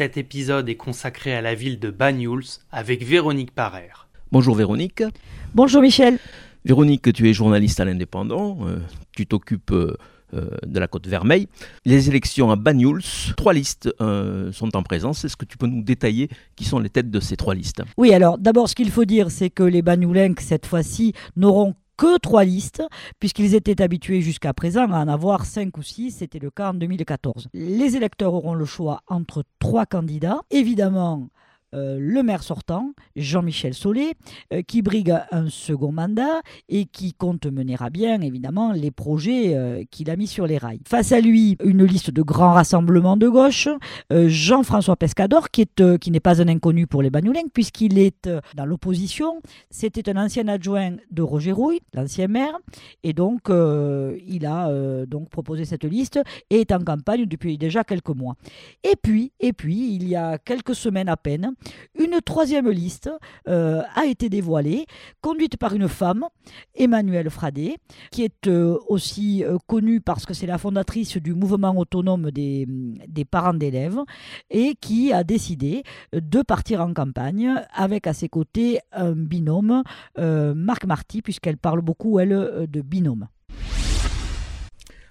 Cet épisode est consacré à la ville de Banyuls avec Véronique Parer. Bonjour Véronique. Bonjour Michel. Véronique, tu es journaliste à l'Indépendant, euh, tu t'occupes euh, de la côte Vermeille. Les élections à Banyuls, trois listes euh, sont en présence. Est-ce que tu peux nous détailler qui sont les têtes de ces trois listes? Oui, alors d'abord ce qu'il faut dire, c'est que les Banyulenques, cette fois-ci, n'auront que trois listes, puisqu'ils étaient habitués jusqu'à présent à en avoir cinq ou six, c'était le cas en 2014. Les électeurs auront le choix entre trois candidats. Évidemment, euh, le maire sortant, Jean-Michel Solé, euh, qui brigue un second mandat et qui compte mener à bien, évidemment, les projets euh, qu'il a mis sur les rails. Face à lui, une liste de grands rassemblements de gauche, Jean-François Pescador, qui n'est qui pas un inconnu pour les Bagnoulins, puisqu'il est dans l'opposition. C'était un ancien adjoint de Roger Rouille, l'ancien maire, et donc il a donc proposé cette liste et est en campagne depuis déjà quelques mois. Et puis, et puis, il y a quelques semaines à peine, une troisième liste euh, a été dévoilée, conduite par une femme, Emmanuelle Fradet, qui est euh, aussi euh, connue parce que c'est la fondatrice du mouvement autonome des, des parents d'élèves et qui a décidé de partir en campagne avec à ses côtés un binôme, Marc Marty, puisqu'elle parle beaucoup, elle, de binôme.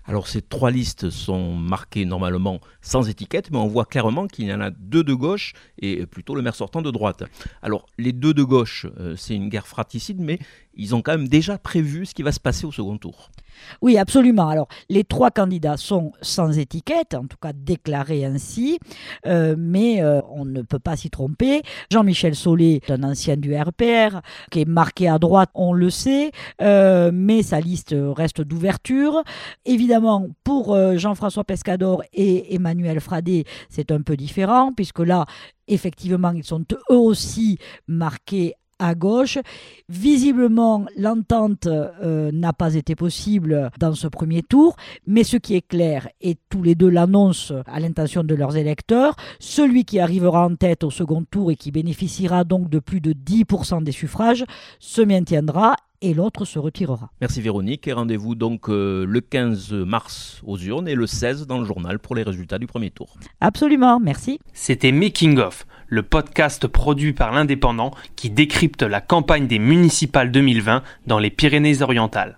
Alors ces trois listes sont marquées normalement sans étiquette, mais on voit clairement qu'il y en a deux de gauche et plutôt le maire sortant de droite. Alors les deux de gauche, euh, c'est une guerre fratricide, mais ils ont quand même déjà prévu ce qui va se passer au second tour. Oui, absolument. Alors, les trois candidats sont sans étiquette, en tout cas déclarés ainsi, euh, mais euh, on ne peut pas s'y tromper. Jean-Michel Solé est un ancien du RPR, qui est marqué à droite, on le sait, euh, mais sa liste reste d'ouverture. Évidemment, pour Jean-François Pescador et Emmanuel Fradet, c'est un peu différent, puisque là, effectivement, ils sont eux aussi marqués à gauche. Visiblement, l'entente euh, n'a pas été possible dans ce premier tour, mais ce qui est clair, et tous les deux l'annoncent à l'intention de leurs électeurs, celui qui arrivera en tête au second tour et qui bénéficiera donc de plus de 10% des suffrages se maintiendra et l'autre se retirera. Merci Véronique et rendez-vous donc euh, le 15 mars aux urnes et le 16 dans le journal pour les résultats du premier tour. Absolument, merci. C'était Making of, le podcast produit par l'Indépendant qui décrypte la campagne des municipales 2020 dans les Pyrénées-Orientales.